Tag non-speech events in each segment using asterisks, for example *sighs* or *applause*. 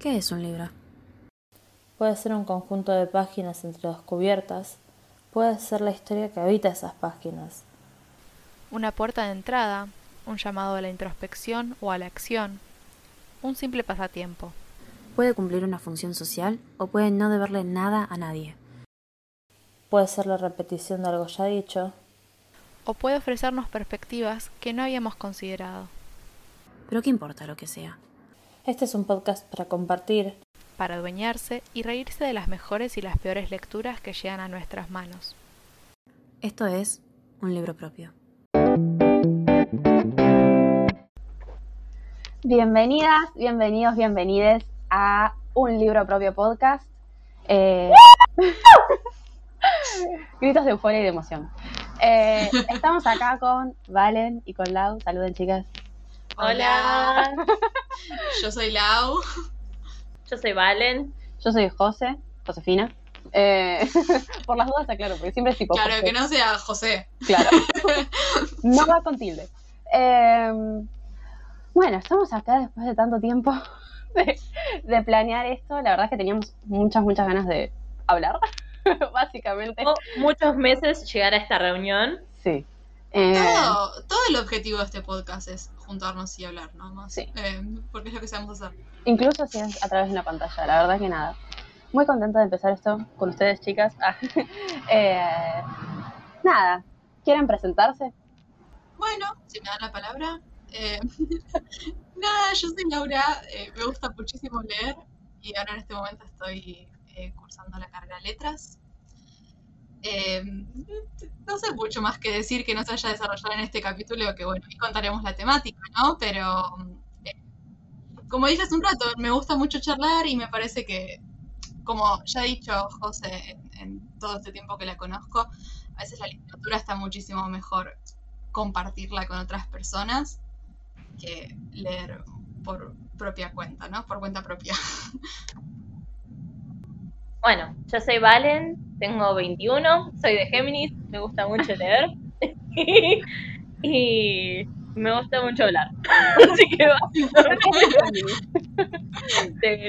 ¿Qué es un libro? Puede ser un conjunto de páginas entre dos cubiertas, puede ser la historia que habita esas páginas. Una puerta de entrada, un llamado a la introspección o a la acción, un simple pasatiempo. Puede cumplir una función social o puede no deberle nada a nadie. Puede ser la repetición de algo ya dicho. O puede ofrecernos perspectivas que no habíamos considerado. Pero qué importa lo que sea. Este es un podcast para compartir, para adueñarse y reírse de las mejores y las peores lecturas que llegan a nuestras manos. Esto es un libro propio. Bienvenidas, bienvenidos, bienvenides a un libro propio podcast. Eh, *laughs* gritos de euforia y de emoción. Eh, estamos acá con Valen y con Lau. Saluden, chicas. Hola. Yo soy Lau. Yo soy Valen. Yo soy José, Josefina. Eh, *laughs* por las dudas, claro, porque siempre es tipo. Claro, que no sea José. Claro. *laughs* no va con tilde. Em, bueno, estamos acá después de tanto tiempo *laughs* de, planear esto. La verdad es que teníamos muchas, muchas ganas de hablar, básicamente. muchos meses llegar a esta reunión. Sí. Eh, todo, el objetivo de este podcast es juntarnos y hablar, ¿no? Más, sí. Eh, porque es lo que sabemos hacer. Incluso si es a través de una pantalla, la verdad que nada. Muy contenta de empezar esto con ustedes, chicas. Ah, *laughs* eh, nada, ¿quieren presentarse? Bueno, si me dan la palabra. *laughs* nada, yo soy Laura, me gusta muchísimo leer y ahora en este momento estoy cursando la carrera de letras eh, no sé mucho más que decir que no se haya desarrollado en este capítulo, que bueno, y contaremos la temática, ¿no? Pero, eh, como dije hace un rato, me gusta mucho charlar y me parece que, como ya ha dicho José en, todo este tiempo que la conozco, a veces la literatura está muchísimo mejor compartirla con otras personas que leer por propia cuenta, ¿no? Por cuenta propia. *laughs* Bueno, yo soy Valen, tengo 21, soy de Géminis, me gusta mucho leer *laughs* y me gusta mucho hablar. *laughs* Así que básicamente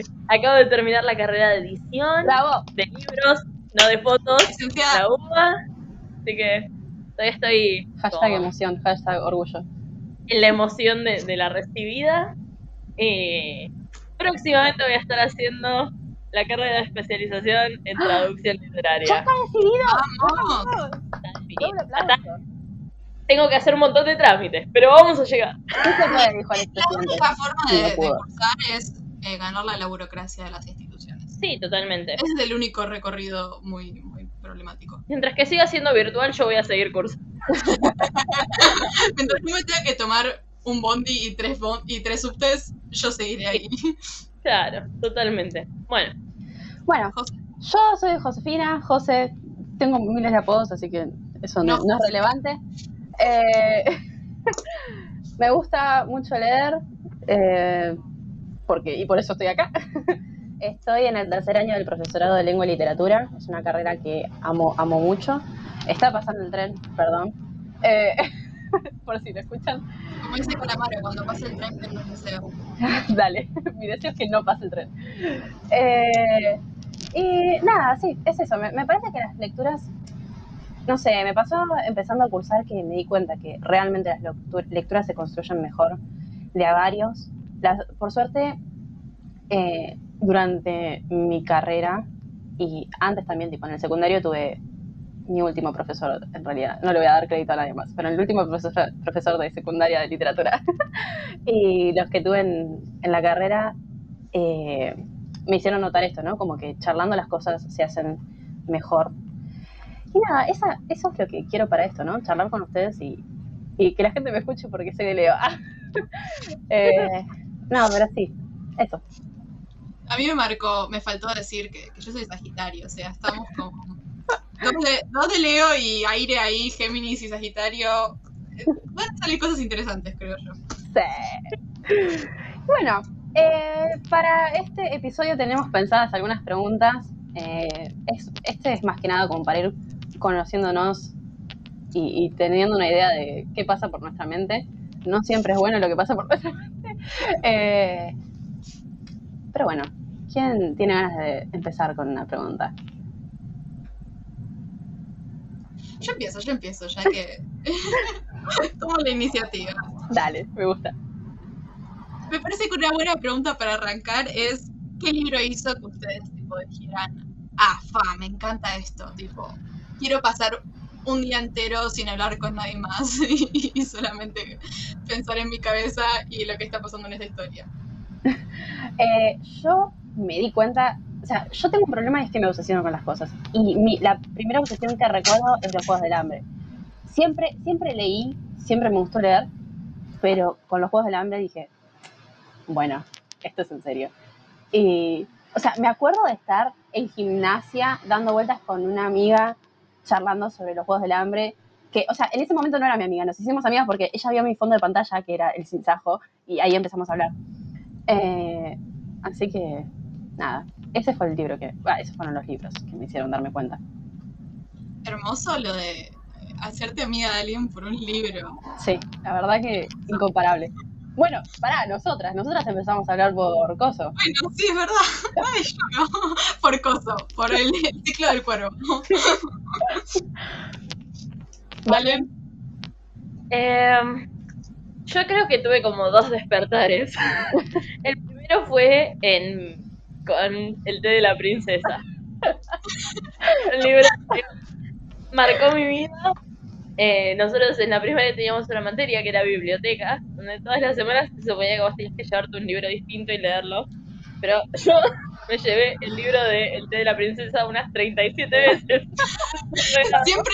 *laughs* acabo de terminar la carrera de edición, de libros, no de fotos, la UBA, así que todavía estoy... Hashtag emoción, hashtag orgullo. En la emoción de, la recibida. Eh, próximamente voy a estar haciendo la carrera de especialización en traducción literaria. ¡Ya está decidido! ¡Vamos! Tengo que hacer un montón de trámites, pero vamos a llegar. La única forma de, cursar es eh, ganarla la burocracia de las instituciones. Sí, totalmente. Ese es el único recorrido muy, muy problemático. Mientras que siga siendo virtual, yo voy a seguir cursando. Mientras yo me tenga que tomar un bondi y tres, y tres subtes, yo seguiré ahí. Claro, totalmente. Bueno. Bueno, yo soy Josefina, José, tengo miles de apodos, así que eso no, es relevante. Eh, *laughs* me gusta mucho leer, eh, porque, y por eso estoy acá. *laughs* Estoy en el tercer año del profesorado de lengua y literatura, es una carrera que amo, amo mucho. Está pasando el tren, perdón. Eh, *laughs* *laughs* por si lo escuchan. Como dice Calamaro, cuando pase el tren, no deseo. *laughs* Dale, *laughs* mi deseo es que no pase el tren. Eh, y nada, sí, es eso. Me, parece que las lecturas, no sé, me pasó empezando a cursar que me di cuenta que realmente las lecturas se construyen mejor de a varios. por suerte, eh, durante mi carrera y antes también, tipo en el secundario tuve mi último profesor, en realidad, no le voy a dar crédito a nadie más, pero el último profesor, profesor de secundaria de literatura *laughs* y los que tuve en, en la carrera eh, me hicieron notar esto, ¿no? Como que charlando las cosas se hacen mejor. Y nada, eso es lo que quiero para esto, ¿no? Charlar con ustedes y, y que la gente me escuche porque sé que leo. *laughs* eh, no, pero sí, eso. A mí me marcó, me faltó decir que, que yo soy Sagitario, o sea, estamos como Dos de, Leo y aire ahí, Géminis y Sagitario. Van a salir cosas interesantes, creo yo. Sí. Bueno, eh, para este episodio tenemos pensadas algunas preguntas. Eh, este es más que nada como para ir conociéndonos y, teniendo una idea de qué pasa por nuestra mente. No siempre es bueno lo que pasa por nuestra mente. *laughs* Eh, pero bueno, ¿Quién tiene ganas de empezar con una pregunta? Yo empiezo, yo empiezo, ya que *laughs* tomo la iniciativa. Dale, me gusta. Me parece que una buena pregunta para arrancar es ¿qué libro hizo que ustedes tipo dijeran, ah, fa, me encanta esto, tipo, quiero pasar un día entero sin hablar con nadie más *laughs* y, y solamente pensar en mi cabeza y lo que está pasando en esta historia? *laughs* Eh, yo me di cuenta, o sea, yo tengo un problema y es que me obsesiono con las cosas. Y mi- la primera obsesión que recuerdo es los Juegos del Hambre. Siempre, siempre leí, siempre me gustó leer, pero con los Juegos del Hambre dije, bueno, esto es en serio. Y, o sea, me acuerdo de estar en gimnasia dando vueltas con una amiga charlando sobre los Juegos del Hambre, que, o sea, en ese momento no era mi amiga, nos hicimos amigas porque ella vio mi fondo de pantalla, que era el sinsajo, y ahí empezamos a hablar. Eh, así que, nada, ese fue el libro que, ah, esos fueron los libros que me hicieron darme cuenta. Hermoso lo de eh, hacerte amiga de alguien por un libro. Sí, la verdad que incomparable. Bueno, pará, nosotras, nosotras empezamos a hablar por coso. Bueno, sí, es verdad. *laughs* Ay, yo no. Por coso, por el, el ciclo del cuervo. *laughs* ¿Vale? Em, yo creo que tuve como dos despertares. *laughs* El primero fue en el té de la princesa. *laughs* Un libro marcó mi vida. Eh, nosotros en la primaria teníamos una materia que era biblioteca, donde todas las semanas se suponía que vos tenías llevarte un libro distinto y leerlo. Pero yo *laughs* me llevé el libro de El té de la princesa unas 37 veces. *laughs* Siempre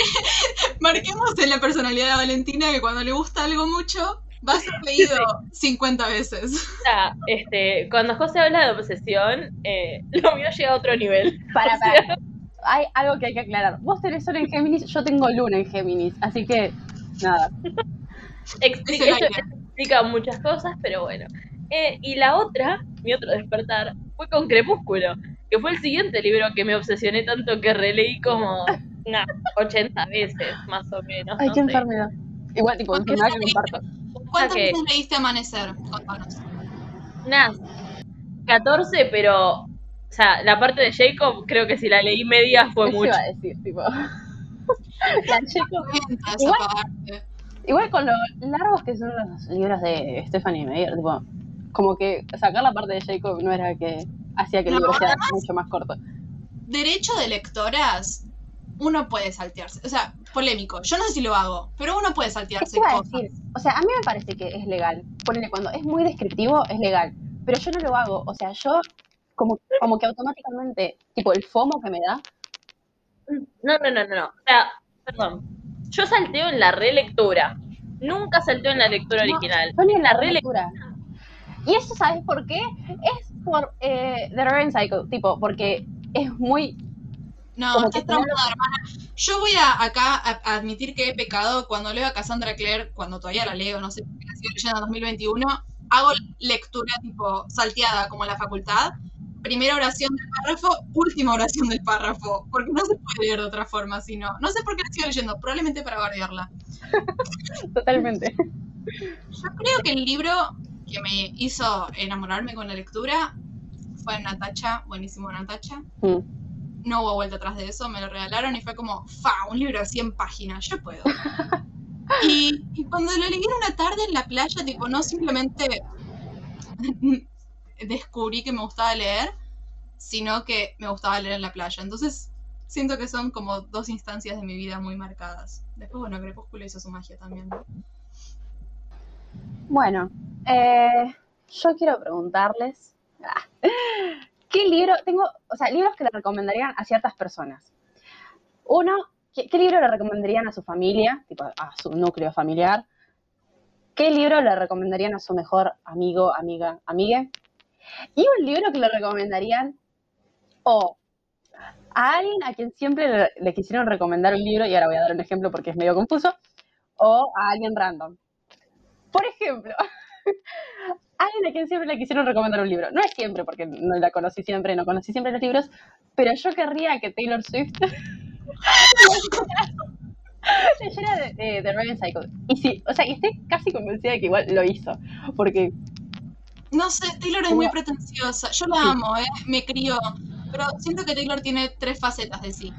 marquemos en la personalidad de Valentina que cuando le gusta algo mucho, va a ser leído 50 veces. O sea, este, cuando José habla de obsesión, eh, lo mío llega a otro nivel. Para, O sea, para. Hay algo que hay que aclarar. Vos tenés sol en Géminis, yo tengo luna en Géminis, así que, nada. explica, eso explica muchas cosas, pero bueno. Eh, y la otra, mi otro despertar, fue con Crepúsculo, que fue el siguiente libro que me obsesioné tanto que releí como nah, 80 veces, más o menos. Ay, no qué sé. enfermedad. Igual, tipo, enfermedad que comparto. ¿Cuántas veces leíste Amanecer? Contanos. Nah, 14, pero, o sea, la parte de Jacob, creo que si la leí media fue mucho. iba a decir, tipo. *laughs* La esa Igual-. Igual con lo largos que son los libros de Stephanie Meyer, tipo, como que sacar la parte de Jacob no era que hacía que el No, libro sea mucho más corto. Derecho de lectoras, uno puede saltearse. O sea, polémico. Yo no sé si lo hago, pero uno puede ¿Qué saltearse te iba a decir? O sea, a mí me parece que es legal. Ponele, cuando es muy descriptivo, es legal. Pero yo no lo hago. O sea, yo como, como que automáticamente, tipo, el FOMO que me da, No, no, no, no, no. O sea, perdón. Yo salteo en la relectura. Nunca salteo en la lectura No, original. yo ni en la relectura. Y eso, ¿sabes por qué? Es por eh, The Reverend Cycle, tipo, porque es muy... No, Como estás que traumada, hermana. Yo voy a acá a, a admitir que he pecado cuando leo a Cassandra Clare, cuando todavía la leo, no sé, la sigo leyendo en 2021, hago lectura tipo salteada como en la facultad. Primera oración del párrafo, última oración del párrafo, porque no se puede leer de otra forma, sino, no sé por qué la sigo leyendo, probablemente para bardearla. *laughs* Totalmente. Yo creo que el libro que me hizo enamorarme con la lectura fue Natacha, buenísimo Natacha. Mm. No hubo vuelta atrás de eso, me lo regalaron y fue como, fa, un libro de 100 páginas, yo puedo. *laughs* y, y cuando lo leí en una tarde en la playa, tipo, no simplemente *laughs* descubrí que me gustaba leer, sino que me gustaba leer en la playa. Entonces, siento que son como dos instancias de mi vida muy marcadas. Después, bueno, Crepúsculo hizo su magia también. ¿no? Bueno, eh, yo quiero preguntarles, *laughs* ah, ¿qué libro, tengo, o sea, libros que le recomendarían a ciertas personas? Uno, ¿qué, libro le recomendarían a su familia, tipo a su núcleo familiar? ¿Qué libro le recomendarían a su mejor amigo, amiga, amigue? Y un libro que le recomendarían o a alguien a quien siempre le, le quisieron recomendar un libro, y ahora voy a dar un ejemplo porque es medio confuso, o a alguien random. Por ejemplo, *laughs* alguien a quien siempre le quisieron recomendar un libro. No es siempre, porque no la conocí siempre, no conocí siempre los libros, pero yo querría que Taylor Swift *laughs* leyera de, de, de Raven Cycle. Y sí, o sea, y estoy casi convencida de que igual lo hizo, porque No sé, Taylor es muy pretenciosa. Yo la amo, ¿eh? Me crió. Pero siento que Taylor tiene tres facetas de sí.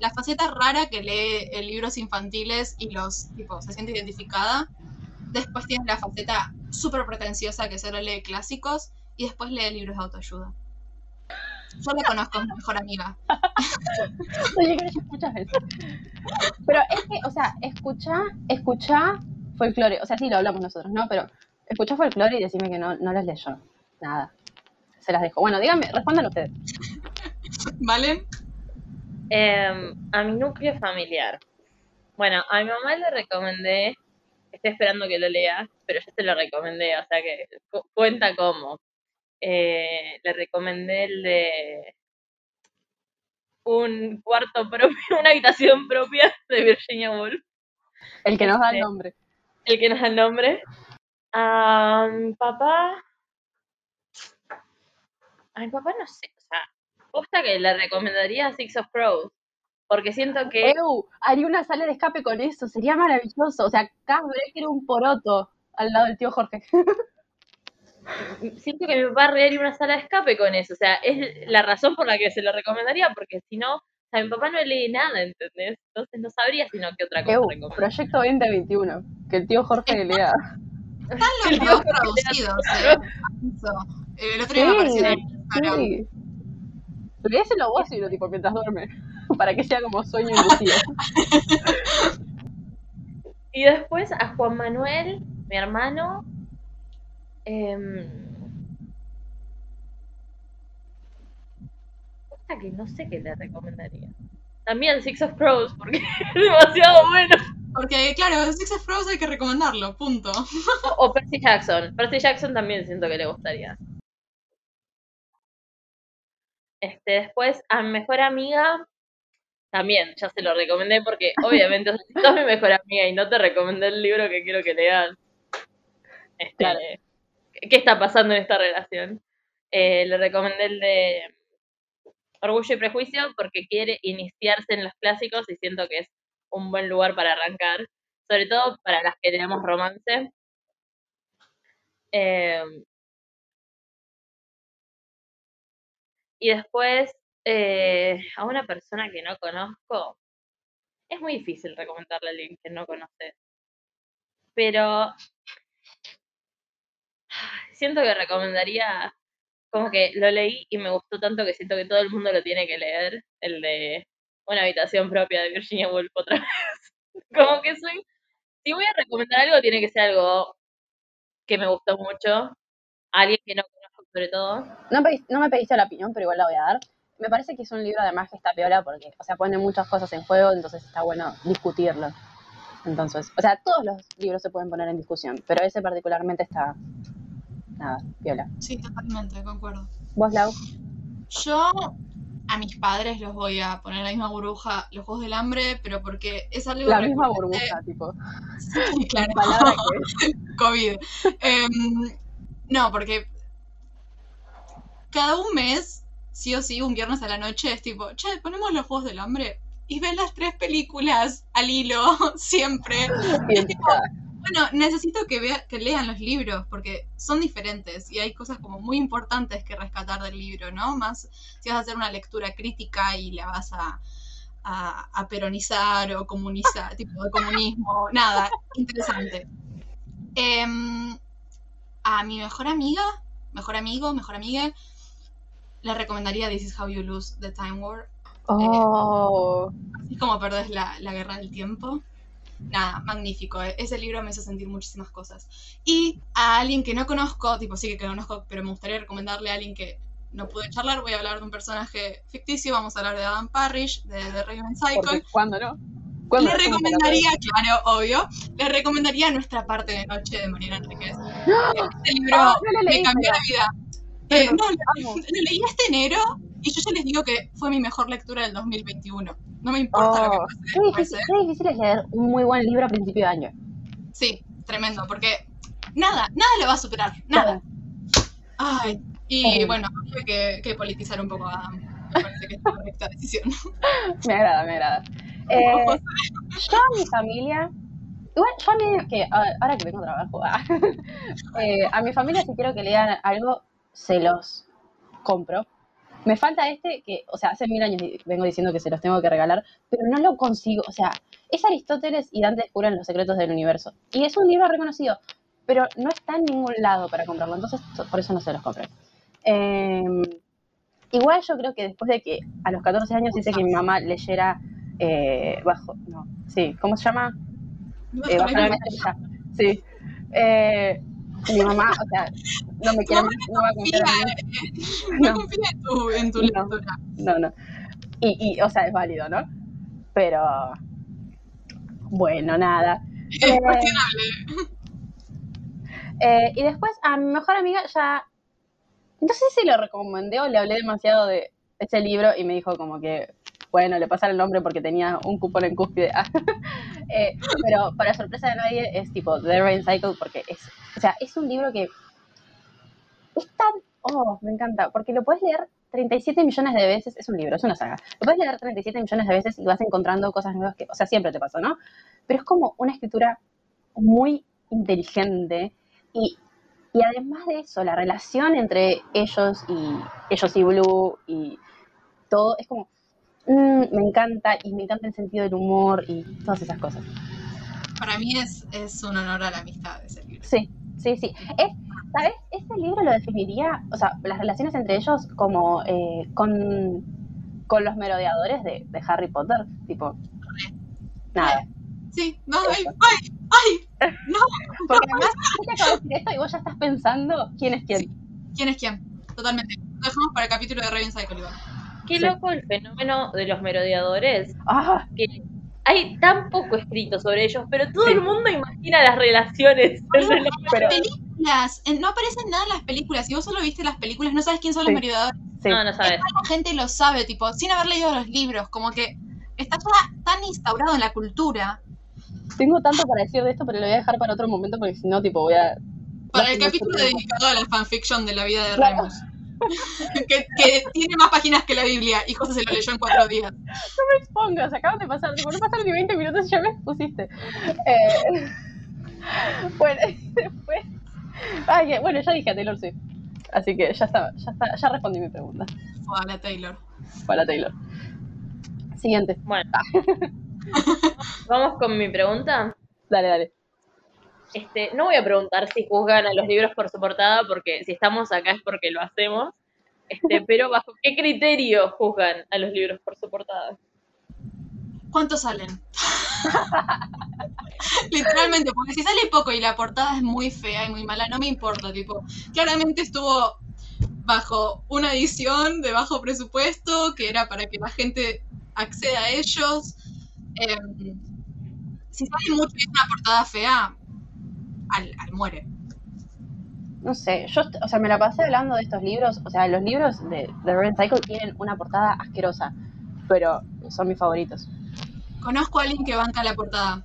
La faceta rara que lee libros infantiles y los, tipo, se siente identificada. Después tiene la faceta súper pretenciosa que solo lee clásicos. Y después lee libros de autoayuda. Yo la conozco, es mi mejor amiga. *laughs* Oye, que escuchas eso. Pero es que, o sea, escucha, escucha folclore. O sea, sí lo hablamos nosotros, ¿no? Pero escucha folclore y decime que no, no las leyó. Nada. Se las dejo. Bueno, díganme, respondan ustedes. *laughs* ¿Vale? Em, a mi núcleo familiar. Bueno, a mi mamá le recomendé, estoy esperando que lo lea, pero yo te lo recomendé, o sea que cu- cuenta cómo. Eh, le recomendé el de un cuarto propio, *laughs* una habitación propia de Virginia Woolf, El que nos da el Este, nombre. el que nos da el nombre. A mi papá, a mi papá no sé, o sea, posta que le recomendaría Six of Crows, porque siento que Eu, haría una sala de escape con eso, sería maravilloso. O sea, Cass era un poroto al lado del tío Jorge. *laughs* siento que mi papá haría una sala de escape con eso. O sea, es la razón por la que se lo recomendaría, porque si no, o sea, mi papá no lee nada, ¿entendés? Entonces no sabría sino qué otra cosa Eu. Proyecto 2021. Que el tío Jorge lea. Están los *laughs* videos traducidos, ¿eh? Eso. El otro día me apareció en el Instagram. sí. Léeselo vos y lo tipo mientras duerme. *laughs* Para que sea como sueño inducido. Y después a Juan Manuel, mi hermano. Eh, posta que no sé qué le recomendaría. También Six of Crows, porque *laughs* es demasiado bueno. Porque, claro, Six of Crows hay que recomendarlo, punto. O, o Percy Jackson. Percy Jackson también siento que le gustaría. Este, después, a mi mejor amiga, también, ya se lo recomendé porque obviamente *laughs* si sos mi mejor amiga y no te recomendé el libro que quiero que leas, este, Claro. ¿qué está pasando en esta relación? Eh, le recomendé el de Orgullo y Prejuicio porque quiere iniciarse en los clásicos y siento que es un buen lugar para arrancar, sobre todo para las que tenemos romance. Eh, y después, eh, a una persona que no conozco, es muy difícil recomendarle a alguien que no conoce. Pero *sighs* siento que recomendaría, como que lo leí y me gustó tanto que siento que todo el mundo lo tiene que leer, el de Una habitación propia de Virginia Woolf otra vez. *laughs* como que soy, si voy a recomendar algo, tiene que ser algo que me gustó mucho, alguien que no conozco sobre todo. No me pediste la opinión, pero igual la voy a dar. Me parece que es un libro además que está piola porque, o sea, pone muchas cosas en juego, entonces está bueno discutirlo. Entonces, o sea, todos los libros se pueden poner en discusión, pero ese particularmente está, nada, piola. Sí, totalmente, concuerdo. ¿Vos, Lau? Yo a mis padres los voy a poner en la misma burbuja, los Juegos del Hambre, pero porque es algo La misma burbuja, tipo. Sí, *laughs* claro. Que *laughs* COVID. Em, no, porque cada un mes, sí o sí, un viernes a la noche es tipo, che, ponemos los Juegos del Hambre y ven las tres películas al hilo, *laughs* siempre. *laughs* tipo. Bueno, necesito que, vea, que lean los libros porque son diferentes y hay cosas como muy importantes que rescatar del libro, ¿no? Más si vas a hacer una lectura crítica y la vas a, a, a peronizar o comunizar, *laughs* tipo de comunismo, nada, interesante. Em, a mi mejor amiga, mejor amigo, mejor amiga, le recomendaría This is How You Lose the Time War. Oh, Así como perdés la, la guerra del tiempo. Nada, magnífico. eh. Ese libro me hizo sentir muchísimas cosas. Y a alguien que no conozco, tipo sí que conozco, pero me gustaría recomendarle a alguien que no pude charlar, voy a hablar de un personaje ficticio, vamos a hablar de Adam Parrish, de, de Raven Cycle. ¿cuándo no? ¿Cuándo Le no? recomendaría, claro, obvio, le recomendaría Nuestra parte de noche de Mariana Enríquez. Este libro Ah, no me cambió la vida. Eh, no, lo, leí este enero y yo ya les digo que fue mi mejor lectura del 2021. No me importa lo que Oh, pase qué después, difícil, ¿eh? qué difícil es leer un muy buen libro a principio de año. Sí, tremendo, porque nada, nada lo va a superar, nada. Ay, y Eh. bueno, hay que, que politizar un poco a Adam. Me parece que es la correcta decisión. *laughs* Me agrada, me agrada. *laughs* Eh, yo a mi familia igual yo a mí, que ahora que tengo trabajo, ah, *laughs* eh, a mi familia si quiero que lean algo, se los compro. Me falta este que, o sea, hace mil años vengo diciendo que se los tengo que regalar, pero no lo consigo. O sea, es Aristóteles y Dante descubren los secretos del universo. Y es un libro reconocido, pero no está en ningún lado para comprarlo, entonces por eso no se los compré. Eh, igual yo creo que después de que a los 14 años hice que mi mamá leyera eh, bajo, no, sí, ¿cómo se llama? Eh, bajo la estrella. Sí. Eh, mi mamá, o sea, no me quiere, no va a confiar en mí. No No. confía en tu, en tu No. lectura. No, no. Y, y, o sea, es válido, ¿no? Pero, bueno, nada. Es Eh, cuestionable. Eh, y después a mi mejor amiga ya, no sé si lo recomendé o le hablé demasiado de ese libro y me dijo como que, bueno, le pasara el nombre porque tenía un cupón en cúspide. *laughs* Eh, pero para sorpresa de nadie es tipo The Rain Cycle porque es, o sea, es un libro que es tan, oh, me encanta, porque lo puedes leer 37 millones de veces, es un libro, es una saga, lo puedes leer 37 millones de veces y vas encontrando cosas nuevas que, o sea, siempre te pasó, ¿no? Pero es como una escritura muy inteligente y, y además de eso, la relación entre ellos y ellos y Blue y todo, es como, mm, me encanta y me encanta el sentido del humor y todas esas cosas. Para mí es, es un honor a la amistad ese libro. Sí, sí, sí. Es, ¿Sabes? Este libro lo definiría, o sea, las relaciones entre ellos como eh, con, con los merodeadores de, de Harry Potter, tipo, nada. Sí, no, ay, ay, ay, no. Porque además, yo te acabo de decir esto y vos ya estás pensando quién es quién. Sí. ¿Quién es quién? Totalmente. Lo dejamos para el capítulo de Raven Cycle. Qué Sí. loco el fenómeno de los merodeadores, Ah, que hay tan poco escrito sobre ellos, pero todo Sí. el mundo imagina las relaciones entre los pero Películas, en- no aparecen nada en las películas. Si vos solo viste las películas, no sabes quién son los merodeadores. sí. No, no sabes. La gente lo sabe, tipo, sin haber leído los libros, como que está ya tan instaurado en la cultura. Tengo tanto para decir de esto, pero lo voy a dejar para otro momento porque si no, tipo, voy a... Para el capítulo dedicado a la fanfiction de la vida de Claro. Remus. *laughs* que, que tiene más páginas que la Biblia y José se lo leyó en cuatro días. pongas, acaban de pasar, tipo, no pasaron ni 20 minutos y ya me expusiste. Eh, *laughs* bueno, *laughs* después. Bueno, ya dije a Taylor Swift. Así que ya está, ya está, ya respondí mi pregunta. O a la Taylor. Para Taylor. Siguiente. Bueno. Vamos con mi pregunta. Dale, dale. Este, no voy a preguntar si juzgan a los libros por su portada, porque si estamos acá es porque lo hacemos. Este, *laughs* pero bajo qué criterio juzgan a los libros por su portada. ¿Cuántos salen? Literalmente, porque si sale poco y la portada es muy fea y muy mala, no me importa, tipo, claramente estuvo bajo una edición de bajo presupuesto, que era para que la gente acceda a ellos. Em, si sale mucho y es una portada fea, al, al muere. No sé, yo, o sea, me la pasé hablando de estos libros. O sea, los libros de, de Red Cycle tienen una portada asquerosa, pero son mis favoritos. Conozco a alguien que banca la portada.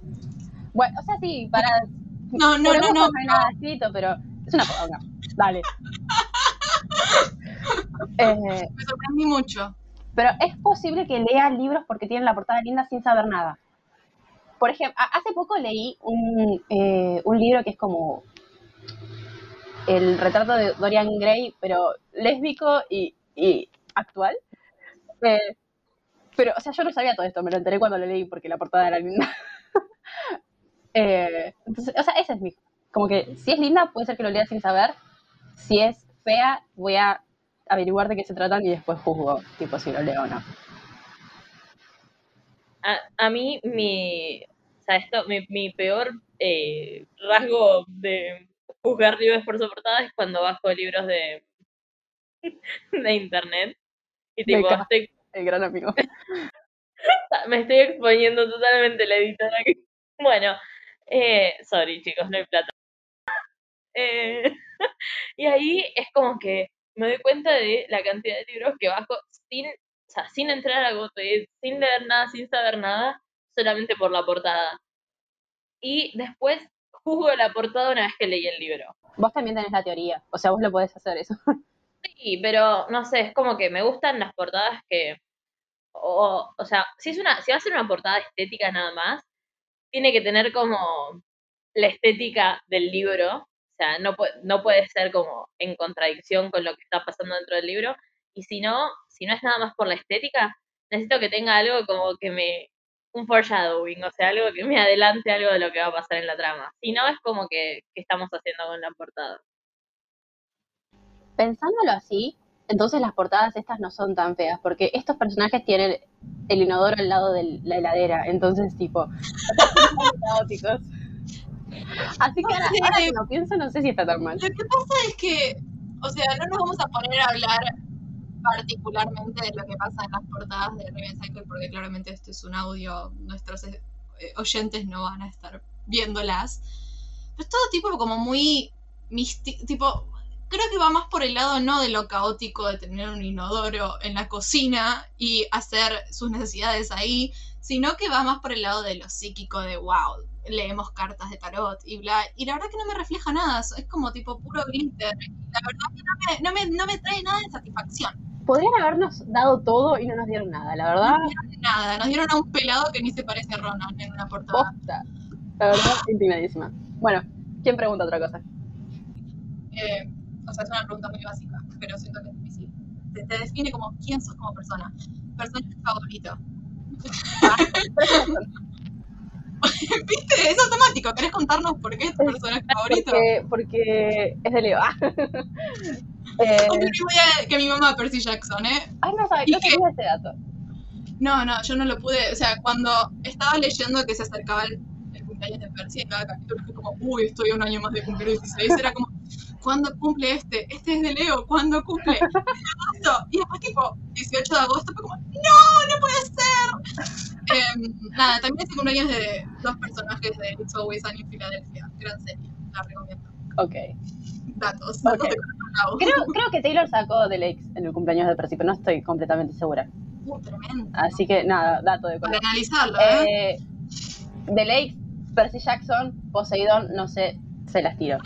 Bueno, o sea, sí, para. No, no, no, no. hay nada escrito, pero es una poronga. Dale. *laughs* Eh, Me sorprendí mucho. pero es posible que lea libros porque tienen la portada linda sin saber nada. Por ejemplo, hace poco leí un, eh, un libro que es como el retrato de Dorian Gray, pero lésbico y, y actual. Eh, pero, o sea, yo no sabía todo esto, me lo enteré cuando lo leí porque la portada era linda. *laughs* Eh, entonces, o sea, ese es mi. Como que si es linda, puede ser que lo lea sin saber. Si es fea, voy a averiguar de qué se tratan y después juzgo, tipo, si lo leo o no. A, a mí, mi, o sea, esto, mi, mi peor eh, rasgo de juzgar libros por su portada es cuando bajo libros de, *laughs* de internet. Y tipo, estoy, El gran amigo. *laughs* me estoy exponiendo totalmente la editora. que- Bueno, eh, sorry chicos, no hay plata. Eh, *laughs* y ahí es como que me doy cuenta de la cantidad de libros que bajo sin, o sea, sin entrar a Goodreads, sin leer nada, sin saber nada, solamente por la portada. Y después juzgo la portada una vez que leí el libro. Vos también tenés la teoría, o sea, vos lo podés hacer eso. *laughs* Sí, pero no sé, es como que me gustan las portadas que. O, o sea, si es una, si va a ser una portada estética nada más, tiene que tener como la estética del libro, o sea, no, no puede ser como en contradicción con lo que está pasando dentro del libro, y si no, si no es nada más por la estética, necesito que tenga algo como que me, un foreshadowing, o sea, algo que me adelante algo de lo que va a pasar en la trama. Si no, es como que, que estamos haciendo con la portada. Pensándolo así, entonces las portadas estas no son tan feas, porque estos personajes tienen el inodoro al lado de la heladera, entonces tipo, son *laughs* caóticos. Así que ahora, ahora que lo pienso, no sé si está tan mal. Lo que pasa es que, o sea, no nos vamos a poner a hablar particularmente de lo que pasa en las portadas de Raven Cycle, porque claramente este es un audio, nuestros eh, oyentes no van a estar viéndolas. Pero es todo tipo como muy místico, tipo, creo que va más por el lado no de lo caótico de tener un inodoro en la cocina y hacer sus necesidades ahí, sino que va más por el lado de lo psíquico de wow, leemos cartas de tarot y bla, y la verdad que no me refleja nada, es como tipo puro glitter, la verdad que no me, no me, no me trae nada de satisfacción, Podrían habernos dado todo y no nos dieron nada, la verdad, nada, nos dieron a un pelado que ni se parece a Ronan en una portada. posta. La verdad, indignadísima. Bueno, ¿quién pregunta otra cosa? Eh, o sea, es una pregunta muy básica, pero siento que es difícil. Te, te define como quién sos como persona. Personaje favorito. *laughs* ¿Viste? Es automático. ¿Querés contarnos por qué es tu personaje favorito? Porque, porque es de Leo. Eh, que mi mamá Percy Jackson, ¿eh? ay, no sabía, ¿Y no tenía ese dato. No, no, yo no lo pude. O sea, cuando estaba leyendo que se acercaba el, el cumpleaños de Percy en cada capítulo, fue como, uy, estoy un año más de cumplir 16. Era como, ¿cuándo cumple este? Este es de Leo, ¿cuándo cumple? En agosto. Y después, tipo, 18 de agosto, fue como, ¡No! ¡No puede ser! Em, nada, también es el cumpleaños de dos personajes de It's Always Sunny en Filadelfia. Gran serie, la recomiendo. Ok. Datos, datos Ok. de Colorado. Creo, creo que Taylor sacó The Lakes en el cumpleaños de Percy, pero no estoy completamente segura. Uh, tremendo. Así que nada, dato de Para color. analizarlo, ¿eh? Eh, The Lakes, Percy Jackson, Poseidón, no sé, se las tiro.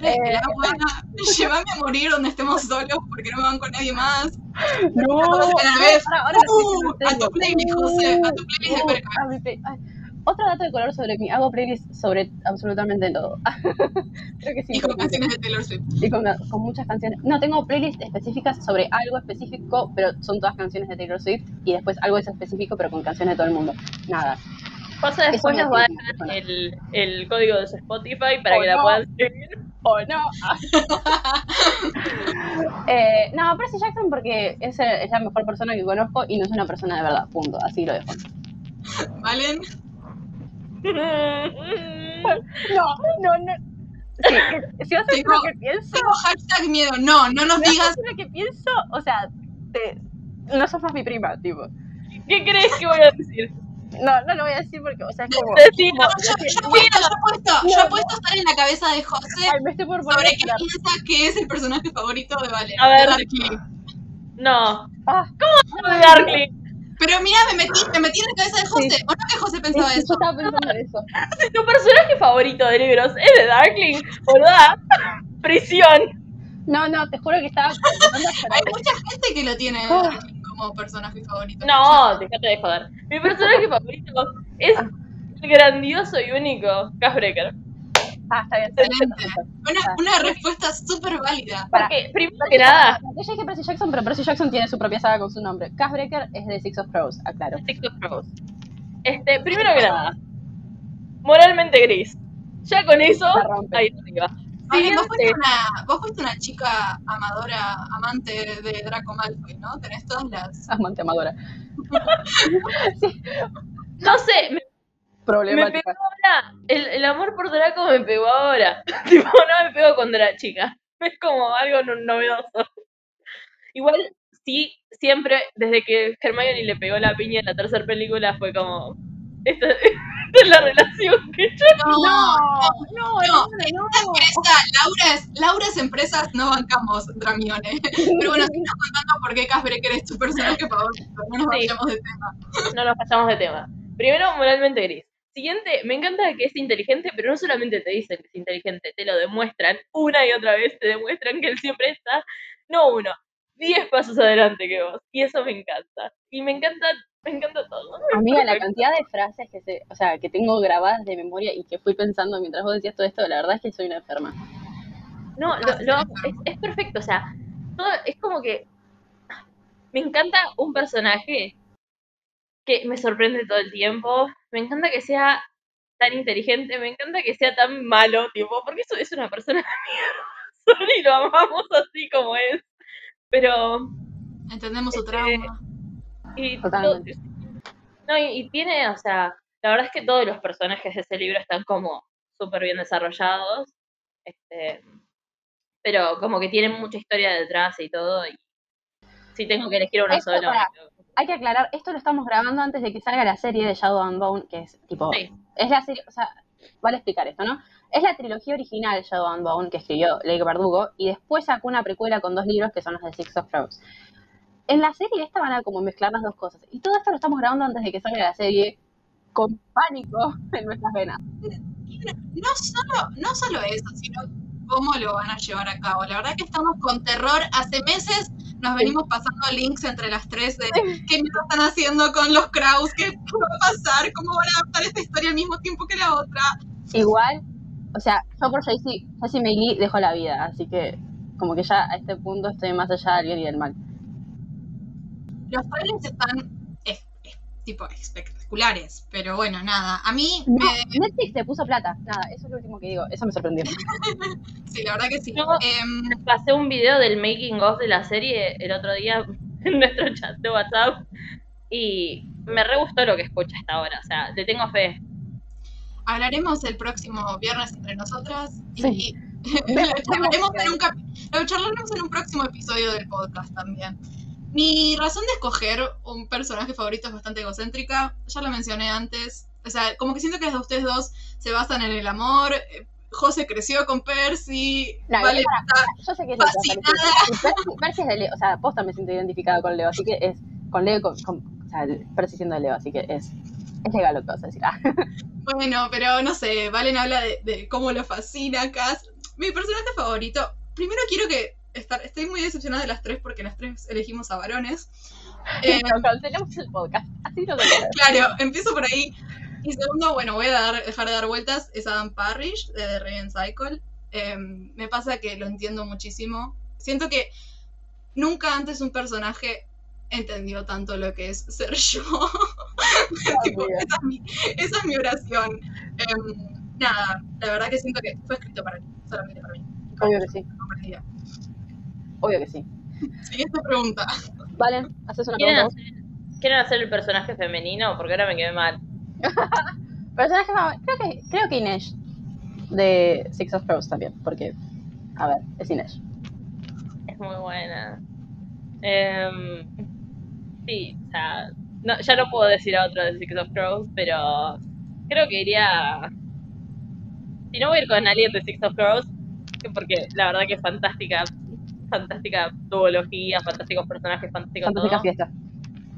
La buena. *laughs* Llévame a morir donde estemos solos porque no me van con nadie más. No, a la vez. ahora, ahora Uh, a tu playlist. José, a tu playlist de Uh, Perca. Otro dato de color sobre mí, hago playlist sobre absolutamente todo. *laughs* Creo que sí. Y con canciones de Taylor Swift. y con, con muchas canciones. No, tengo playlists específicas sobre algo específico, pero son todas canciones de Taylor Swift. Y después algo es específico, pero con canciones de todo el mundo. Nada. Pasa después nos va a dar el, el código de su Spotify para Oh, que la puedan seguir. ¡Oh, no! *laughs* eh, no, Percy Jackson porque es, es la mejor persona que conozco y no es una persona de verdad. Punto. Así lo dejo. ¿Valen? No, no, no. Sí, si vas a decir lo que pienso, Tengo hashtag miedo. No, no nos si vas a digas. decir lo que pienso, o sea, te- no sos más mi prima, tipo. ¿Qué crees que voy a decir? No, no lo voy a decir porque, o sea, es como. No, yo, yo apuesto, yo apuesto, yo apuesto a estar en la cabeza de José Ay, me estoy por poner sobre qué piensa que es el personaje favorito de Valen. A ver. Darkling. No. Ah, No de Darkling. Pero mira, me metí, me metí en la cabeza de José. Sí. ¿O no que José pensaba yo eso? estaba pensando en eso. *laughs* Tu personaje favorito de libros es de Darkling, ¿verdad? Prisión. No, no, te juro que estaba. Hay mucha gente que lo tiene. Darkling como personaje favorito. No, déjate de joder. Mi personaje favorito es el grandioso y único Cass Breaker. Ah, está bien. está bien. Una, una respuesta súper válida. Para. Porque, primero que nada, Yo ya dije Percy Jackson, pero Percy Jackson tiene su propia saga con su nombre. Cass Breaker es de Six of Crows, aclaro. Six of Crows. Este, primero que nada, moralmente gris. Ya con eso, ahí arriba. Vos, fuiste una, vos fuiste una chica amadora, amante de Draco Malfoy, ¿no? Tenés todas las... Amante amadora. *laughs* *laughs* sí, No sé, me, me problemática. pegó ahora. El, el amor por Draco me pegó ahora. *laughs* tipo, no me pegó cuando era chica. *laughs* Es como algo no- novedoso. Igual, sí, siempre, desde que Hermione le pegó la piña en la tercera película, fue como. Esta, *laughs* esta es la relación que yo. No, no, no, empresa, Laura es, Laura es empresas, no bancamos Dramione. Pero bueno, sigamos contando por qué Casbreaker es tu personaje favorito. No nos Sí. vayamos de tema. No nos pasamos de tema. Primero, moralmente gris. Siguiente, me encanta que es inteligente, pero no solamente te dicen que es inteligente, te lo demuestran una y otra vez, te demuestran que él siempre está, no uno, diez pasos adelante que vos. Y eso me encanta. Y me encanta Me encanta todo. *laughs* Amiga, la cantidad de frases que se, o sea, que tengo grabadas de memoria y que fui pensando mientras vos decías todo esto, la verdad es que soy una enferma. No, lo, lo- es, es perfecto, o sea, todo, es como que me encanta un personaje que me sorprende todo el tiempo, me encanta que sea tan inteligente, me encanta que sea tan malo, tipo, porque eso es una persona *laughs* de mierda, y lo amamos así como es, pero Entendemos su Este, trauma. y Totalmente. todo- no, y, y tiene, o sea, la verdad es que todos los personajes de ese libro están como súper bien desarrollados, este, pero como que tienen mucha historia detrás y todo, y si tengo que elegir uno Esto solo, para- Hay que aclarar, esto lo estamos grabando antes de que salga la serie de Shadow and Bone, que es tipo, Sí. es la serie, o sea, vale explicar esto, ¿no? Es la trilogía original Shadow and Bone que escribió Lake Verdugo y después sacó una precuela con dos libros que son los de Six of Crows. En la serie esta van a como mezclar las dos cosas. Y todo esto lo estamos grabando antes de que salga la serie con pánico en nuestras venas. No solo, no solo eso, sino cómo lo van a llevar a cabo. La verdad que estamos con terror. Hace meses nos venimos pasando links entre las tres de qué mierda están haciendo con los Kraus, qué *laughs* va a pasar, cómo van a adaptar esta historia al mismo tiempo que la otra. Igual, o sea, yo por Jaycee, Jaycee Meili dejo la vida, así que como que ya a este punto estoy más allá del bien y del mal. Los trailers están tipo espectaculares, pero bueno, nada. A mí, No, me- Netflix se puso plata, nada, eso es lo último que digo, eso me sorprendió. *laughs* sí, la verdad que sí. No. Em, Les pasé un video del making of de la serie el otro día *laughs* en nuestro chat de WhatsApp y me re gustó lo que escuché hasta ahora, o sea, le tengo fe. hablaremos el próximo viernes entre nosotras y Sí. *laughs* lo, charlaremos en un lo charlaremos en un próximo episodio del podcast también. Mi razón de escoger un personaje favorito es bastante egocéntrica, ya lo mencioné antes. O sea, como que siento que las de ustedes dos se basan en el amor. José creció con Percy, No, Vale Yo sé que es. Percy, Percy- es de Leo, o sea, posta me siento identificada con Leo, así que es con Leo, con, con- o sea, Percy siendo de Leo, así que es, es legal lo que vas a decir. Ah, *laughs* Bueno, pero no sé, Valen habla de, de cómo lo fascina Cass. Mi personaje favorito, primero quiero que estar, estoy muy decepcionada de las tres porque las tres elegimos a varones. *laughs* Eh, no, cancelamos el podcast, así no claro, empiezo por ahí. Y segundo, bueno, voy a dar, dejar de dar vueltas, es Adam Parrish de The Raven Cycle. Eh, me pasa que lo entiendo muchísimo. Siento que nunca antes un personaje entendió tanto lo que es ser yo. *laughs* Tipo, esa, es mi, esa es mi oración. Em, nada, la verdad que siento que fue escrito para mí, solamente para mí. Obvio que sí. Obvio que sí. Siguiente pregunta. Valen, haces una ¿Quieren pregunta hacer, ¿Quieren hacer el personaje femenino? Porque ahora me quedé mal. *laughs* Personaje favorito, creo que, creo que Inés, de Six of Crows también, porque, a ver, es Inés. Es muy buena. Em, sí, o sea, no, ya no puedo decir a otro de Six of Crows, pero creo que iría. Si no voy a ir con alguien de Six of Crows, porque la verdad que es fantástica, fantástica duología, fantásticos personajes, fantástico Fantástica todo. fiesta.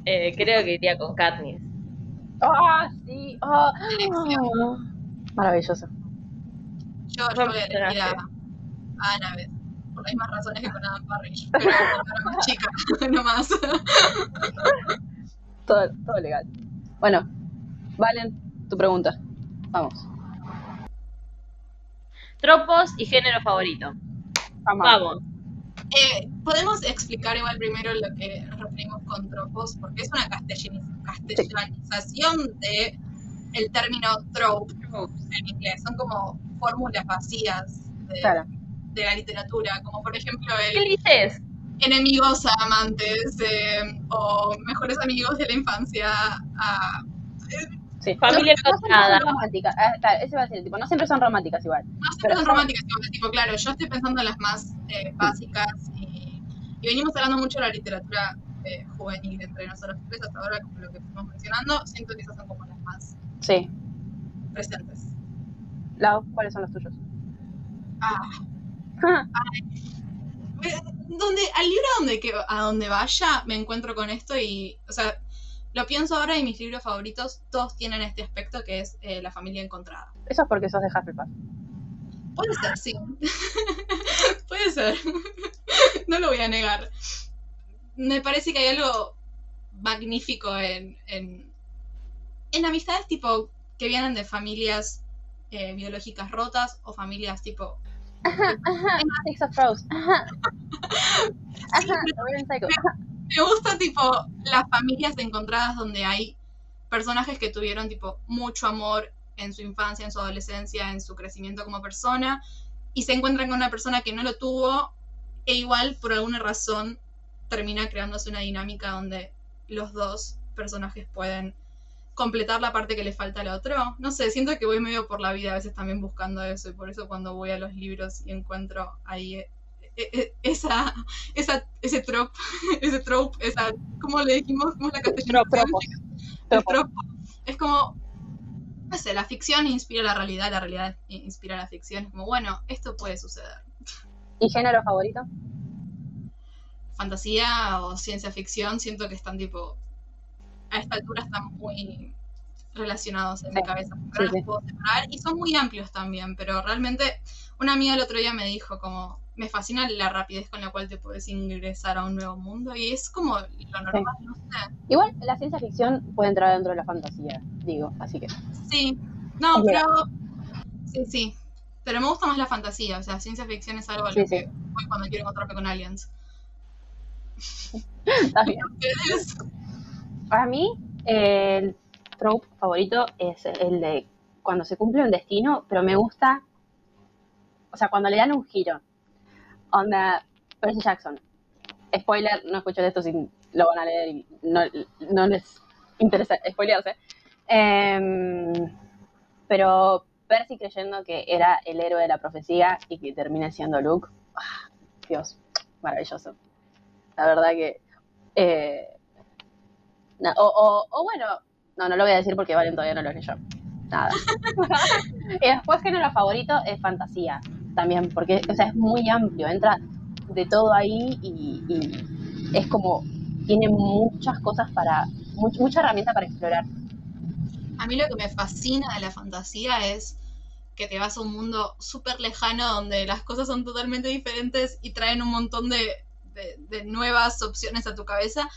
Eh, creo que iría con Katniss. ¡Ah, sí! ah, Maravilloso. Yo, yo voy a elegir a, a Annabeth, por las mismas razones que con Adam Parrish, pero *laughs* más chica, *laughs* no más. Todo, todo legal. Bueno, Valen, tu pregunta. Vamos. Tropos y género favorito. Vamos. Vamos. Eh, Podemos explicar igual primero lo que referimos con tropos, porque es una castellani- castellanización de el término trope en inglés. Son como fórmulas vacías de, Claro. de la literatura, como por ejemplo ¿Qué el dices? enemigos a amantes eh, o mejores amigos de la infancia a Sí. Familia no, no siempre encontrada. son románticas. Ah, eso iba a decir, tipo, no siempre son románticas igual. No siempre Pero son románticas, tipo, tipo, claro, yo estoy pensando en las más eh, básicas y, y venimos hablando mucho de la literatura eh, juvenil entre nosotros tres hasta ahora, como lo que fuimos mencionando, siento que esas son como las más Sí. presentes. Lau, ¿cuáles son los tuyos? Ah, *laughs* donde, al libro donde que, a donde vaya me encuentro con esto y, o sea, lo pienso ahora y mis libros favoritos todos tienen este aspecto que es eh, la familia encontrada. Eso es porque sos de Hufflepuff. Puede ser, sí. *laughs* Puede ser. *laughs* no lo voy a negar. Me parece que hay algo magnífico en, en, en amistades tipo que vienen de familias eh, biológicas rotas o familias tipo... Six of Crows. Ajá. Ajá. American Psycho. Me gusta tipo las familias encontradas donde hay personajes que tuvieron tipo mucho amor en su infancia, en su adolescencia, en su crecimiento como persona y se encuentran con una persona que no lo tuvo e igual por alguna razón termina creándose una dinámica donde los dos personajes pueden completar la parte que le falta al otro. No sé, siento que voy medio por la vida a veces también buscando eso y por eso cuando voy a los libros y encuentro ahí esa, esa, ese trope, *laughs* ese trope, esa, ¿cómo le dijimos? ¿Cómo es la tropo. Es como, no sé, la ficción inspira la realidad, la realidad inspira la ficción. Es como, bueno, esto puede suceder. ¿Y género favorito? Fantasía o ciencia ficción, siento que están tipo, a esta altura están muy relacionados en mi cabeza, pero sí. los puedo separar y son muy amplios también, pero realmente una amiga el otro día me dijo como, me fascina la rapidez con la cual te puedes ingresar a un nuevo mundo y es como lo normal, no sé. Igual la ciencia ficción puede entrar dentro de la fantasía, digo, así que. Sí, no, pero. Sí, sí. Pero me gusta más la fantasía, o sea, ciencia ficción es algo a lo Sí, sí. que voy cuando quiero encontrarme con aliens. *laughs* Está bien. Para mí, eh, el trope favorito es el de cuando se cumple un destino, pero me gusta, o sea, cuando le dan un giro. Onda, Percy Jackson. Spoiler, no escucho esto si lo van a leer y no, no les interesa spoilearse. Em, pero Percy creyendo que era el héroe de la profecía y que termina siendo Luke. ah, Dios, maravilloso. La verdad que... eh, no, o, o, o bueno, no, no lo voy a decir porque Valen todavía no lo leyó. Nada. *laughs* *laughs* y después género favorito es fantasía también, porque o sea, es muy amplio, entra de todo ahí y, es como, tiene muchas cosas para, mu- mucha herramienta para explorar. A mí lo que me fascina de la fantasía es que te vas a un mundo súper lejano donde las cosas son totalmente diferentes y traen un montón de, de- de nuevas opciones a tu cabeza.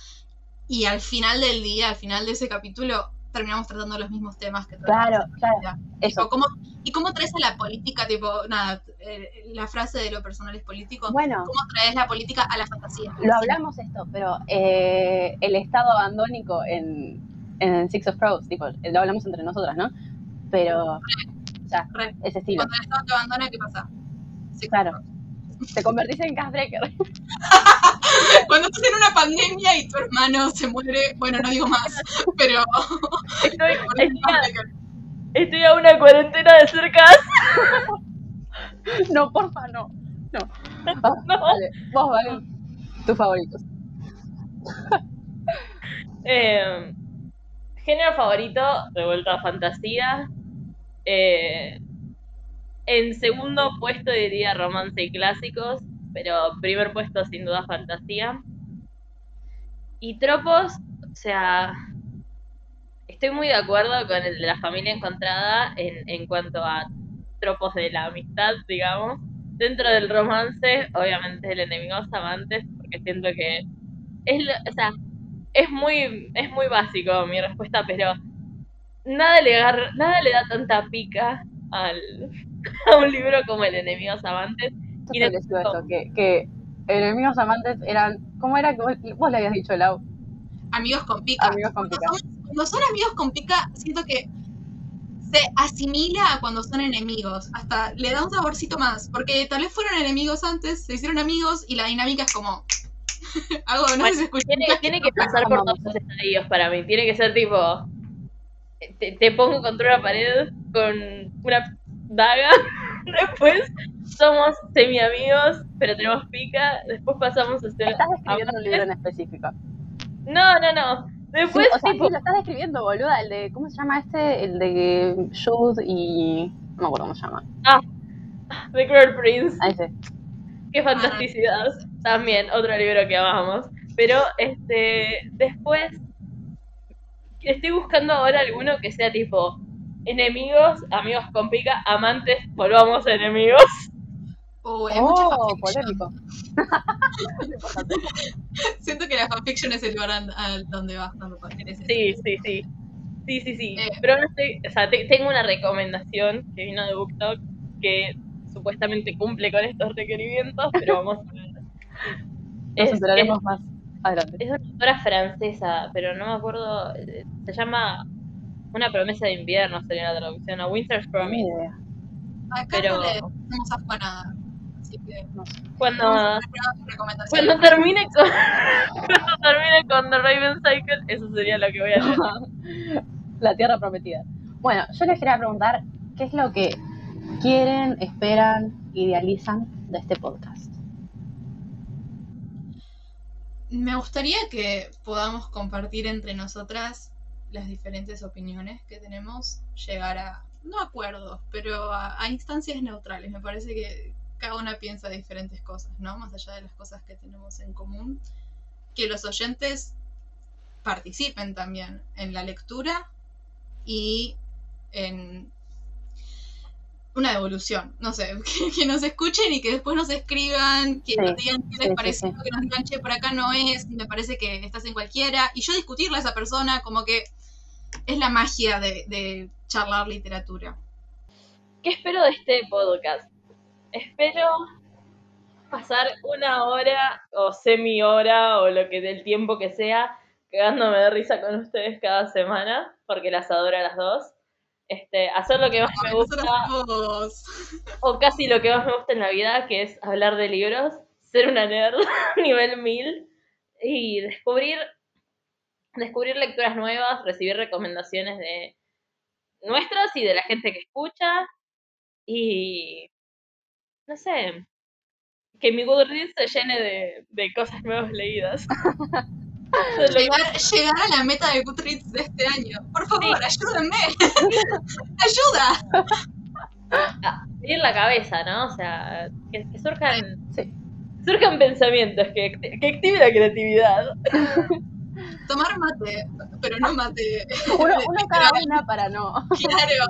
Y al final del día, al final de ese capítulo, terminamos tratando los mismos temas que Claro, tratamos claro, realidad. eso. Tipo, ¿cómo- ¿Y cómo traes a la política, tipo, nada, eh, la frase de lo personal es político? Bueno, ¿Cómo traes la política a la fantasía? lo hablamos esto, pero eh, el estado abandónico en, en Six of Crows, tipo, lo hablamos entre nosotras, ¿no? Pero, o sea, Re. ese estilo. Cuando el Estado te abandona, ¿qué pasa? Claro. Te convertís en Gasbreaker. *laughs* Cuando estás en una pandemia y tu hermano se muere, bueno, no digo más, pero... Estoy, *laughs* estoy, a, estoy a una cuarentena de cerca. *laughs* No, porfa, no. No. Ah, No. Vale, vos, vale. Tus favoritos. Eh, género favorito, de vuelta a fantasía. Eh, en segundo puesto diría romance y clásicos, pero primer puesto sin duda fantasía. Y tropos, o sea, estoy muy de acuerdo con el de la familia encontrada en, en cuanto a tropos de la amistad, digamos. Dentro del romance, obviamente el enemigos amantes, porque siento que es, lo- o sea, es muy, es muy básico mi respuesta, pero nada le agarra- nada le da tanta pica al, a *laughs* un libro como el enemigos amantes. Y de- eso, que, que enemigos amantes eran. ¿Cómo era que vos, vos le habías dicho, Lau? Amigos con pica. Amigos con Cuando pica. son- Cuando son amigos con pica, siento que se asimila a cuando son enemigos. Hasta le da un saborcito más. Porque tal vez fueron enemigos antes, se hicieron amigos y la dinámica es como. *laughs* Algo, no se. Tiene, tiene que pasar por todos los estadios para mí. Tiene que ser tipo. Te, te pongo contra una pared con una daga. *laughs* Después somos semi amigos, pero tenemos pica. Después pasamos a ser. Estás describiendo un libro en específico. No, no, no. Después, Sí, o sea, tipo. sí, lo estás describiendo, boluda. El de. ¿Cómo se llama este? El de Jude y. No me acuerdo cómo se llama. The Cruel Prince. A ese. Qué fantasticidad. También, otro libro que amamos. Pero, este, después, estoy buscando ahora alguno que sea tipo enemigos, amigos con pica, amantes, volvamos a enemigos. Oh, hay mucha Oh, fanfiction. polémico. *laughs* Siento que la fanfiction es el lugar al donde vas cuando. Sí, sí, sí. Sí, sí, sí. Eh. Pero no estoy, o sea, te- tengo una recomendación que vino de BookTok que supuestamente cumple con estos requerimientos, pero vamos a ver. *laughs* Nos Es, es, enteraremos más adelante. es una autora francesa, pero no me acuerdo, eh, se llama Una promesa de invierno, sería la traducción, a Winter's Promise. Acá Pero- no le asco a nada. Así que Cuando, cuando termine con *laughs* cuando termine con The Raven Cycle, eso sería lo que voy a leer. *laughs* La tierra prometida. Bueno, yo les quería preguntar qué es lo que quieren, esperan, idealizan de este podcast. Me gustaría que podamos compartir entre nosotras las diferentes opiniones que tenemos, llegar a, no acuerdos, pero a, a instancias neutrales. Me parece que cada una piensa diferentes cosas, ¿no? Más allá de las cosas que tenemos en común. Que los oyentes participen también en la lectura y en una devolución, no sé, *laughs* que, que nos escuchen y que después nos escriban, que Sí, nos digan qué les sí, pareció, sí. que nos digan, che, por acá no es, me parece que estás en cualquiera, y yo discutirle a esa persona como que es la magia de, de charlar literatura. ¿Qué espero de este podcast? Espero pasar una hora o semi hora o lo que del tiempo que sea cagándome de risa con ustedes cada semana, porque las adoro a las dos. Este, hacer lo que más me gusta, o casi lo que más me gusta en la vida, que es hablar de libros, ser una nerd *laughs* nivel 1000 y descubrir descubrir lecturas nuevas, recibir recomendaciones de nuestras y de la gente que escucha y no sé, que mi Goodreads se llene de, de cosas nuevas leídas. *laughs* Llegar, llegar a la meta de Goodreads de este año. Por favor, ayúdenme. *laughs* Ayuda. abrir la cabeza, ¿no? O sea, que, que surjan, Sí. surjan pensamientos, que, que active la creatividad. *laughs* Tomar mate, pero no mate. *laughs* Uno, uno *laughs* cada una para no, Claro.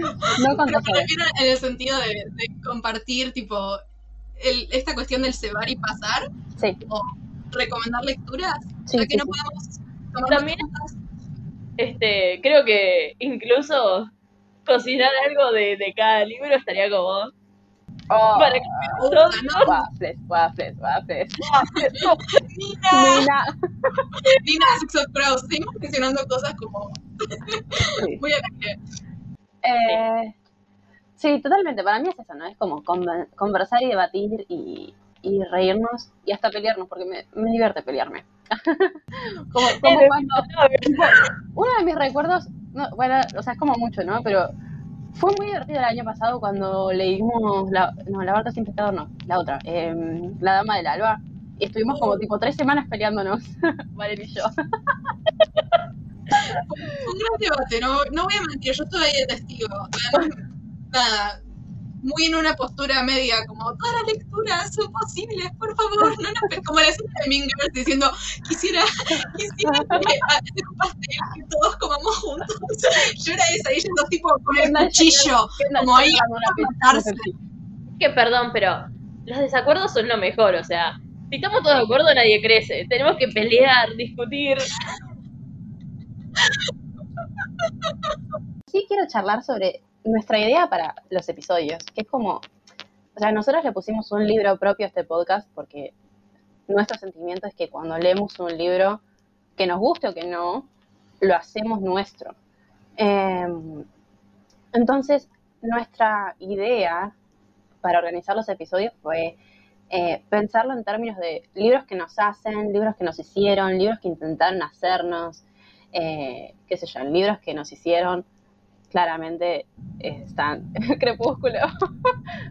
*laughs* no Pero me contagiar. refiero en el sentido de, de compartir, tipo, el- esta cuestión del cebar y pasar, Sí, o recomendar lecturas, Sí, ya que sí, no sí. podemos tomar También-. Este, creo que incluso cocinar algo de, de cada libro estaría como Oh, para que Gusta, ¿no? waffles, waffles, waffles. Nina, Nina. *laughs* Nina Crows, seguimos mencionando cosas como Sí. *laughs* muy aire. Eh, sí, totalmente. Para mí es eso, ¿no? Es como conver- conversar y debatir y, y reírnos y hasta pelearnos, porque me, me divierte pelearme. *laughs* como, como cuando uno de mis recuerdos, no, bueno, o sea, es como mucho, ¿no? Pero fue muy divertido el año pasado cuando leímos, la, no, La Barca sin pescador, no, la otra, em, La Dama del Alba. Y estuvimos como tipo tres semanas peleándonos, *laughs* Valeria y yo. *laughs* Fue un gran debate, no, no voy a mentir, yo ahí de testigo. *laughs* Nada, muy en una postura media, como todas las lecturas son posibles, por favor, no nos pe-". como la escena de Mean Girls diciendo, quisiera, quisiera que hacer un pastel que todos comamos juntos. Yo era esa, y ellos dos tipo con el cuchillo, como ahí a matarse. que perdón, pero los desacuerdos son lo mejor, o sea, si estamos todos de acuerdo nadie crece, tenemos que pelear, discutir. sí quiero charlar sobre nuestra idea para los episodios, que es como, o sea, nosotros le pusimos un libro propio a este podcast porque nuestro sentimiento es que cuando leemos un libro, que nos guste o que no, lo hacemos nuestro. Eh, entonces, nuestra idea para organizar los episodios fue eh, pensarlo en términos de libros que nos hacen, libros que nos hicieron, libros que intentaron hacernos, eh, qué sé yo, libros que nos hicieron, claramente están *laughs* Crepúsculo,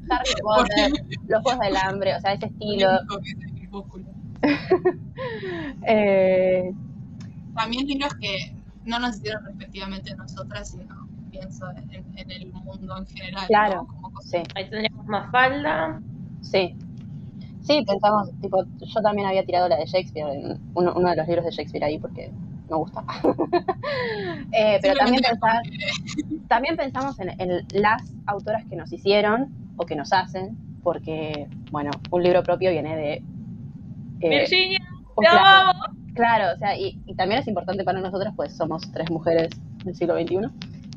Harry Potter, Los Juegos del Hambre, o sea, ese estilo. Polémico que es el crepúsculo. *laughs* Eh, También libros que no nos hicieron respectivamente a nosotras, sino pienso en, en el mundo en general. Claro. ¿no? Como cosas sí, Ahí tendríamos más falda. sí. Sí, pensamos, tipo, yo también había tirado la de Shakespeare, en uno, uno de los libros de Shakespeare ahí porque me gusta. *laughs* Eh, pero también pensar, también pensamos en, en las autoras que nos hicieron o que nos hacen porque, bueno, un libro propio viene de... eh, Virginia, te amamos. Claro, o sea, y, y también es importante para nosotras, pues somos tres mujeres del siglo XXI.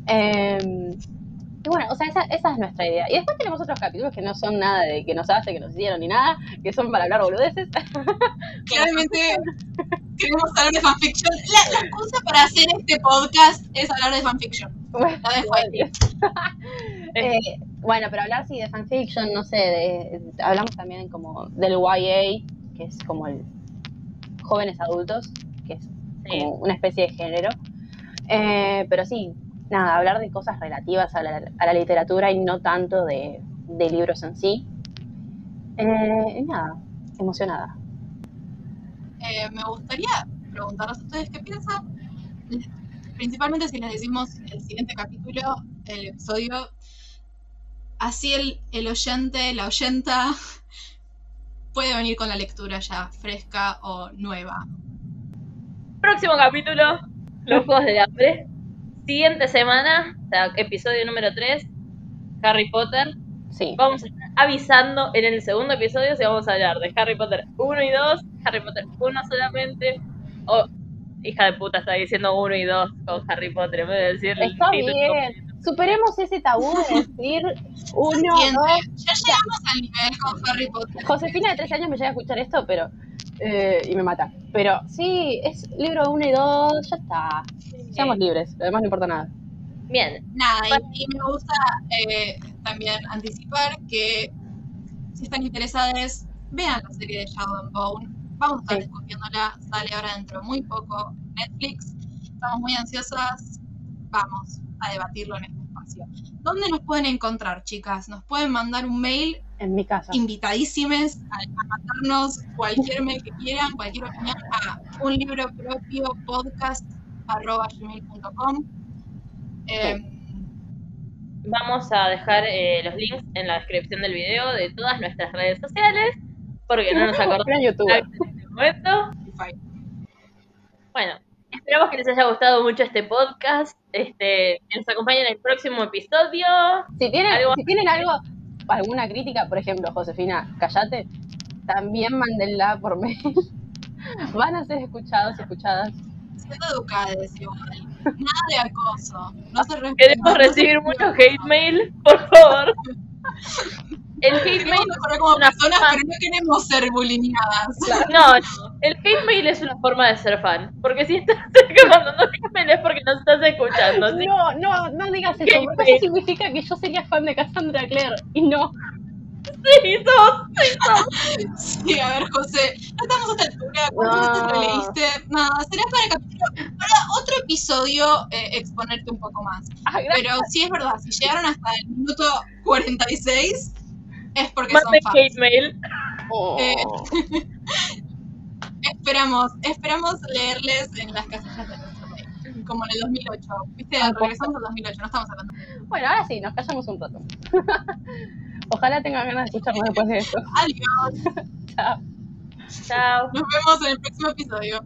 Eh, y bueno, o sea, esa, esa es nuestra idea. Y después tenemos otros capítulos que no son nada de que nos hace, que nos hicieron ni nada, que son para hablar boludeces. *laughs* Claramente queremos hablar de fanfiction. La, la excusa para hacer este podcast es hablar de fanfiction. La dejo ahí. *laughs* Eh, bueno, pero hablar sí de fanfiction, no sé, de, hablamos también como del YA, que es como el jóvenes adultos, que es Sí. como una especie de género. Eh, pero sí, nada, hablar de cosas relativas a la, a la literatura y no tanto de, de libros en sí. Eh, y nada, emocionada. Eh, me gustaría preguntarles a ustedes qué piensan. Principalmente si les decimos el siguiente capítulo, el episodio. Así el, el oyente, la oyenta, puede venir con la lectura ya fresca o nueva. Próximo capítulo, los Juegos del Hambre. Siguiente semana, o sea, episodio número 3, Harry Potter. Sí. Vamos a estar avisando en el segundo episodio si vamos a hablar de Harry Potter 1 y 2, Harry Potter 1 solamente, o hija de puta está diciendo 1 y 2 con Harry Potter, en vez de decir Está bien. Superemos ese tabú de *laughs* decir uno, Siguiente. dos. Ya llegamos al nivel con Harry Potter. Josefina de 13 años me llega a escuchar esto, pero. Eh, y me mata. Pero sí, es libro 1 y 2, ya está. Seamos libres, lo demás no importa nada. Bien, Nada, y, y me gusta eh, también anticipar que si están interesadas, vean la serie de Shadow and Bone. Vamos a estar Sí. discutiéndola, sale ahora dentro de muy poco en Netflix. Estamos muy ansiosas, vamos a debatirlo en este espacio. ¿Dónde nos pueden encontrar, chicas? Nos pueden mandar un mail, En mi casa. invitadísimes a, a mandarnos cualquier mail que quieran, cualquier opinión a un libro propio podcast arroba gmail.com. Eh, vamos a dejar eh, los links en la descripción del video de todas nuestras redes sociales, porque no nos acordamos en YouTube. en este momento. Bueno, esperamos que les haya gustado mucho este podcast. Este, que nos acompañen en el próximo episodio. Si tienen, Algo- si tienen algo, alguna crítica, por ejemplo, Josefina, callate, también mándenla por *laughs* mail. Van a ser escuchados y escuchadas. Siendo educadas igual. Nada de acoso. No se. Queremos recibir mucho hate mail, por favor. *laughs* El *laughs* hate mail mejorar como una personas, fan. pero no queremos ser bulineadas. No, no, el hate mail es una forma de ser fan. Porque si estás *laughs* mandando hate mail es porque nos estás escuchando. ¿sí? No, no, no digas eso, Hate porque mail. eso significa que yo sería fan de Cassandra Clare. Y no. Sí, sos. Sí, a ver, José, no estamos a esta altura. ¿Cuántas No. leíste? Nada, será para el capítulo, para otro episodio eh, exponerte un poco más. Ah. Pero sí es verdad, si llegaron hasta el minuto 46, es porque son fans. hate mail. Oh. Eh, *laughs* Esperamos, esperamos leerles en las casillas de nuestro mail, como en el 2008. Viste, Ah, regresamos al 2008, no estamos hablando. Bueno, ahora sí, nos callamos un rato. *laughs* Ojalá tengan ganas de escucharnos después de esto. Adiós, *laughs* Chao. Chao. nos vemos en el próximo episodio.